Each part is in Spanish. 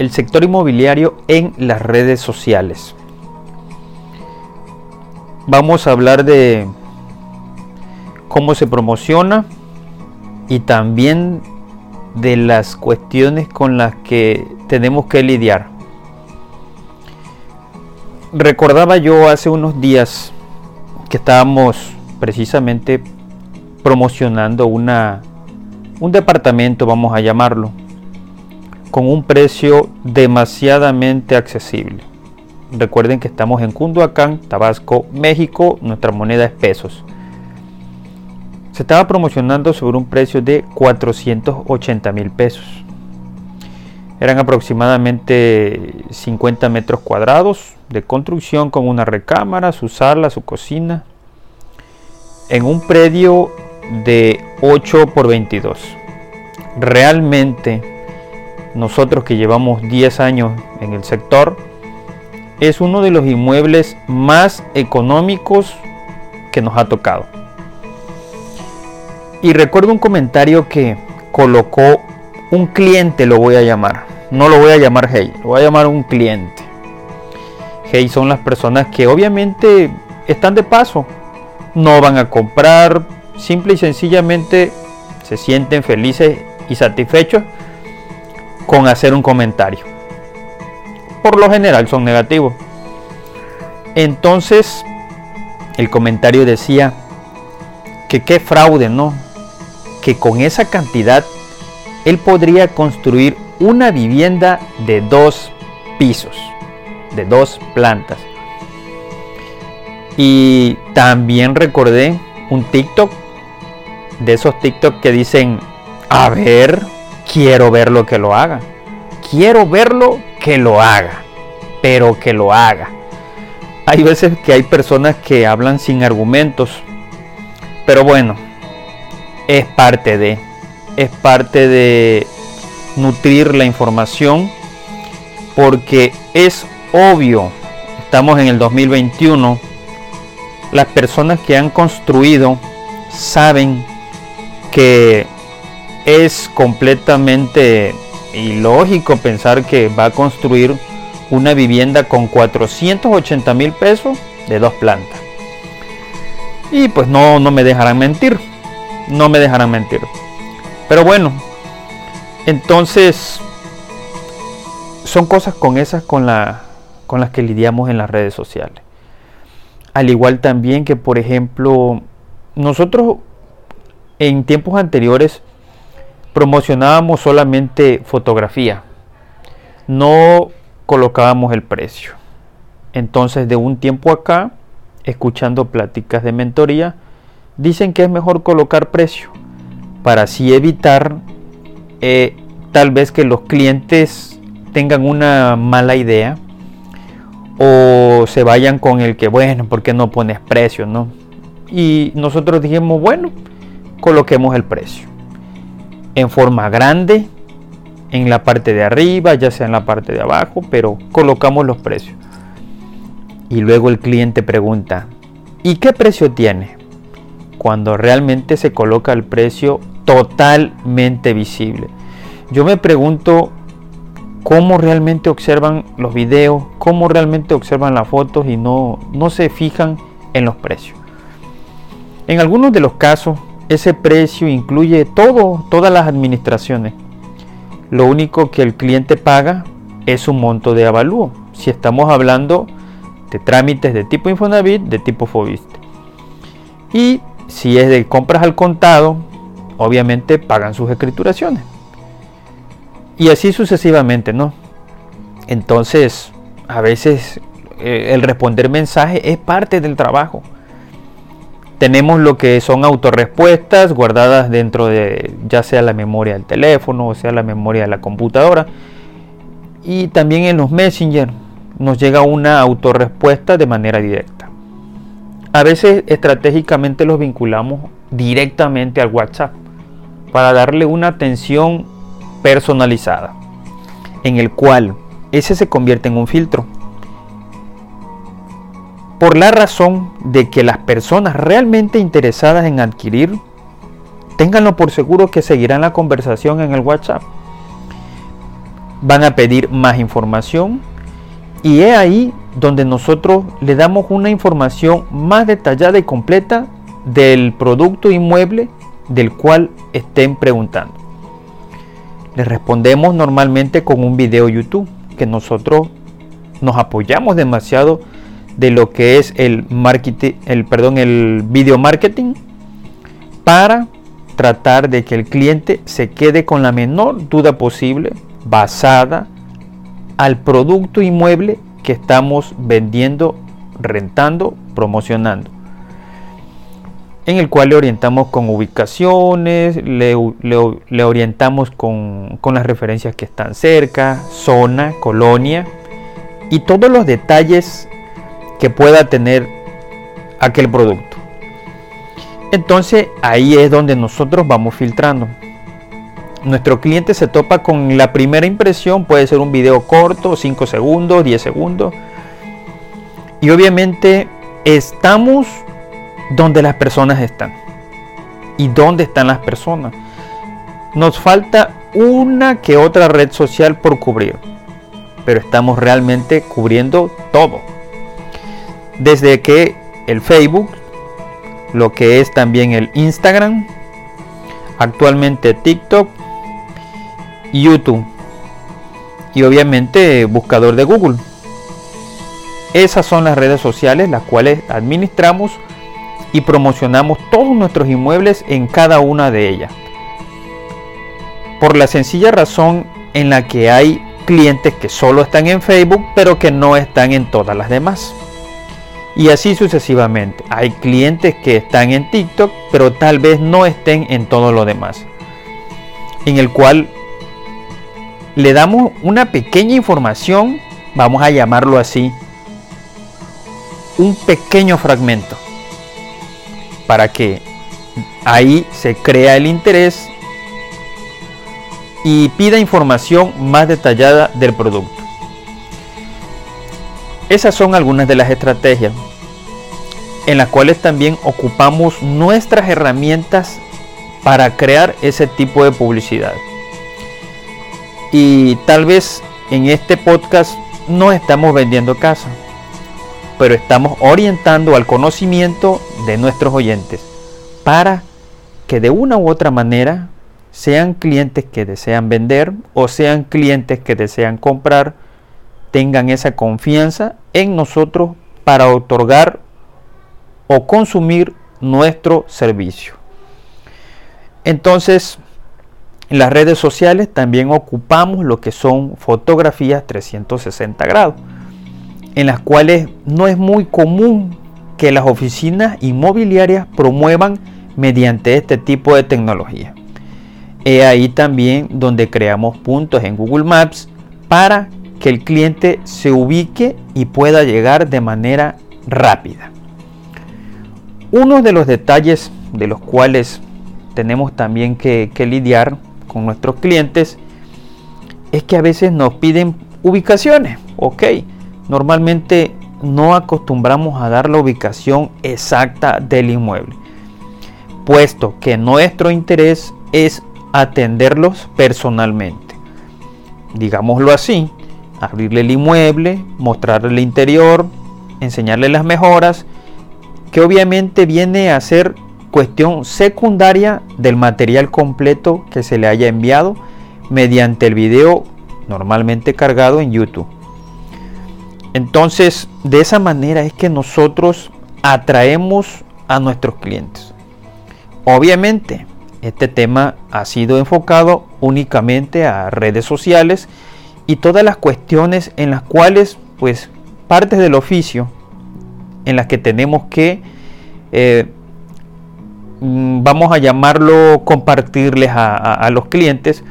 el sector inmobiliario en las redes sociales. Vamos a hablar de cómo se promociona y también de las cuestiones con las que tenemos que lidiar. Recordaba yo hace unos días que estábamos precisamente promocionando una un departamento, vamos a llamarlo, con un precio demasiadamente accesible. Recuerden que estamos en Cunduacán, Tabasco, México, nuestra moneda es pesos. Se estaba promocionando sobre un precio de 480 mil pesos. Eran aproximadamente 50 metros cuadrados de construcción con una recámara, su sala, su cocina, en un predio de 8 por 22. Realmente nosotros que llevamos 10 años en el sector, es uno de los inmuebles más económicos que nos ha tocado. Y recuerdo un comentario que colocó un cliente, lo voy a llamar. No lo voy a llamar Hey, lo voy a llamar un cliente. Hey son las personas que obviamente están de paso, no van a comprar, simple y sencillamente se sienten felices y satisfechos con hacer un comentario. Por lo general son negativos. Entonces, el comentario decía que qué fraude, ¿no? Que con esa cantidad él podría construir una vivienda de dos pisos, de dos plantas. Y también recordé un TikTok de esos TikTok que dicen, a ver, quiero verlo que lo haga. Quiero verlo que lo haga. Pero que lo haga. Hay veces que hay personas que hablan sin argumentos. Pero bueno, es parte de. Es parte de nutrir la información. Porque es obvio, estamos en el 2021, las personas que han construido saben que es completamente ilógico pensar que va a construir una vivienda con 480 mil pesos de dos plantas. Y pues no, no me dejarán mentir. No me dejarán mentir. Pero bueno, entonces son cosas con esas con, la, con las que lidiamos en las redes sociales. Al igual también que, por ejemplo, nosotros en tiempos anteriores promocionábamos solamente fotografía, no colocábamos el precio. Entonces de un tiempo acá, escuchando pláticas de mentoría, dicen que es mejor colocar precio para así evitar eh, tal vez que los clientes tengan una mala idea o se vayan con el que, bueno, ¿por qué no pones precio? ¿no? Y nosotros dijimos, bueno, coloquemos el precio en forma grande en la parte de arriba, ya sea en la parte de abajo, pero colocamos los precios. Y luego el cliente pregunta, ¿y qué precio tiene? Cuando realmente se coloca el precio totalmente visible. Yo me pregunto cómo realmente observan los videos, cómo realmente observan las fotos y no, no se fijan en los precios. En algunos de los casos ese precio incluye todo, todas las administraciones. Lo único que el cliente paga es un monto de avalúo. Si estamos hablando de trámites de tipo Infonavit, de tipo Fobiste. Y si es de compras al contado, obviamente pagan sus escrituraciones. Y así sucesivamente, ¿no? Entonces, a veces eh, el responder mensaje es parte del trabajo. Tenemos lo que son autorrespuestas guardadas dentro de ya sea la memoria del teléfono o sea la memoria de la computadora. y también en los Messenger nos llega una autorrespuesta de manera directa. A veces estratégicamente los vinculamos directamente al WhatsApp para darle una atención personalizada, en el cual ese se convierte en un filtro. Por la razón de que las personas realmente interesadas en adquirir, ténganlo por seguro que seguirán la conversación en el WhatsApp. Van a pedir más información y es ahí donde nosotros le damos una información más detallada y completa del producto inmueble del cual estén preguntando. Les respondemos normalmente con un video YouTube que nosotros nos apoyamos demasiado de lo que es el marketing, el perdón, el video marketing para tratar de que el cliente se quede con la menor duda posible basada al producto inmueble que estamos vendiendo, rentando, promocionando en el cual le orientamos con ubicaciones, le, orientamos con, con, las referencias que están cerca, zona, colonia y todos los detalles que pueda tener aquel producto. Entonces ahí es donde nosotros vamos filtrando. Nuestro cliente se topa con la primera impresión, puede ser un video corto, 5 segundos, 10 segundos. Y obviamente estamos donde las personas están. ¿Y dónde están las personas? Nos falta una que otra red social por cubrir, pero estamos realmente cubriendo todo. Desde que el Facebook, lo que es también el Instagram, actualmente TikTok, YouTube y obviamente buscador de Google. Esas son las redes sociales las cuales administramos y promocionamos todos nuestros inmuebles en cada una de ellas. Por la sencilla razón en la que hay clientes que solo están en Facebook pero que no están en todas las demás. Y así sucesivamente. Hay clientes que están en TikTok pero tal vez no estén en todo lo demás. En el cual le damos una pequeña información, vamos a llamarlo así, un pequeño fragmento para que ahí se crea el interés y pida información más detallada del producto. Esas son algunas de las estrategias en las cuales también ocupamos nuestras herramientas para crear ese tipo de publicidad. Y tal vez en este podcast no estamos vendiendo casa, pero estamos orientando al conocimiento de nuestros oyentes para que de una u otra manera sean clientes que desean vender o sean clientes que desean comprar, tengan esa confianza en nosotros para otorgar o consumir nuestro servicio. Entonces, en las redes sociales también ocupamos lo que son fotografías 360 grados en las cuales no es muy común que las oficinas inmobiliarias promuevan mediante este tipo de tecnología. Es ahí también donde creamos puntos en Google Maps para que el cliente se ubique y pueda llegar de manera rápida. Uno de los detalles de los cuales tenemos también que, lidiar con nuestros clientes es que a veces nos piden ubicaciones. Ok, normalmente no acostumbramos a dar la ubicación exacta del inmueble, puesto que nuestro interés es atenderlos personalmente. Digámoslo así, abrirle el inmueble, mostrarle el interior, enseñarle las mejoras, que obviamente viene a ser cuestión secundaria del material completo que se le haya enviado mediante el video normalmente cargado en YouTube. Entonces, de esa manera es que nosotros atraemos a nuestros clientes. Obviamente, este tema ha sido enfocado únicamente a redes sociales y todas las cuestiones en las cuales, pues, partes del oficio en las que tenemos que, eh, mm, vamos a llamarlo, compartirles a los clientes,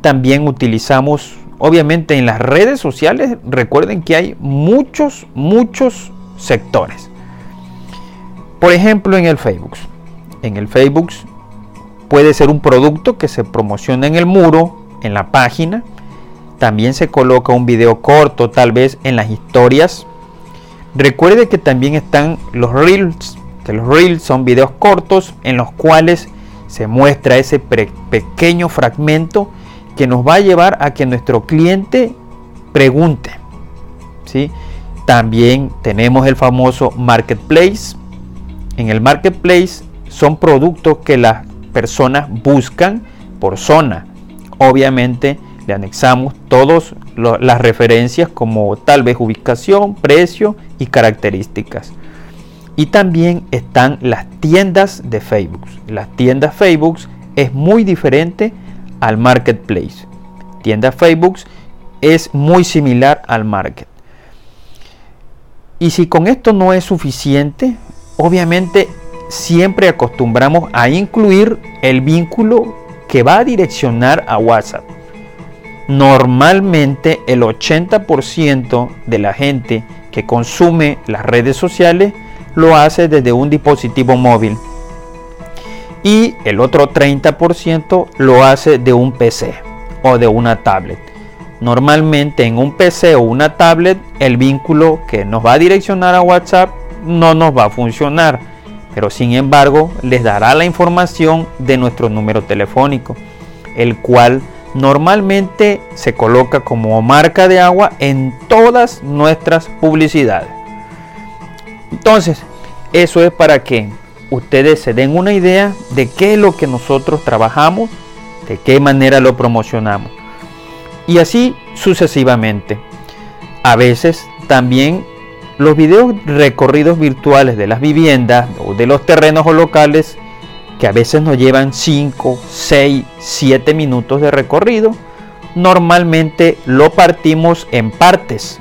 también utilizamos obviamente en las redes sociales, recuerden que hay muchos, muchos sectores. Por ejemplo, en el Facebook. En el Facebook puede ser un producto que se promociona en el muro, en la página. También se coloca un video corto, tal vez en las historias. Recuerde que también están los reels, que los reels son videos cortos en los cuales se muestra ese pequeño fragmento que nos va a llevar a que nuestro cliente pregunte. ¿sí? También tenemos el famoso marketplace. En el marketplace son productos que las personas buscan por zona. Obviamente le anexamos todas las referencias como tal vez ubicación, precio y características. Y también están las tiendas de Facebook. Las tiendas Facebook es muy diferente al marketplace. Tienda Facebook es muy similar al market. Y si con esto no es suficiente, obviamente siempre acostumbramos a incluir el vínculo que va a direccionar a WhatsApp. Normalmente el 80% de la gente que consume las redes sociales lo hace desde un dispositivo móvil y el otro 30% lo hace de un PC o de una tablet. Normalmente en un PC o una tablet el vínculo que nos va a direccionar a WhatsApp no nos va a funcionar, pero sin embargo les dará la información de nuestro número telefónico, el cual normalmente se coloca como marca de agua en todas nuestras publicidades. Entonces, eso es para que ustedes se den una idea de qué es lo que nosotros trabajamos, de qué manera lo promocionamos. Y así sucesivamente. A veces también los videos recorridos virtuales de las viviendas o de los terrenos o locales, que a veces nos llevan 5, 6, 7 minutos de recorrido, normalmente lo partimos en partes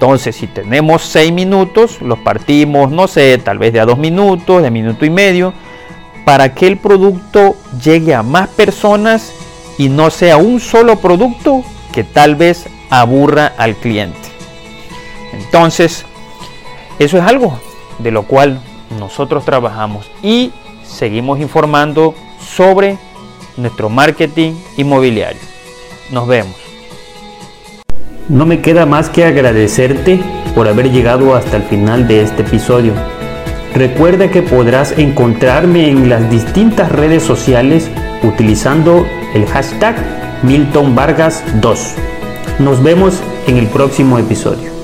entonces, si tenemos 6 minutos, los partimos, no sé, tal vez de a 2 minutos, de minuto y medio, para que el producto llegue a más personas y no sea un solo producto que tal vez aburra al cliente. Entonces, eso es algo de lo cual nosotros trabajamos y seguimos informando sobre nuestro marketing inmobiliario. Nos vemos. No me queda más que agradecerte por haber llegado hasta el final de este episodio. Recuerda que podrás encontrarme en las distintas redes sociales utilizando el hashtag Milton Vargas 2. Nos vemos en el próximo episodio.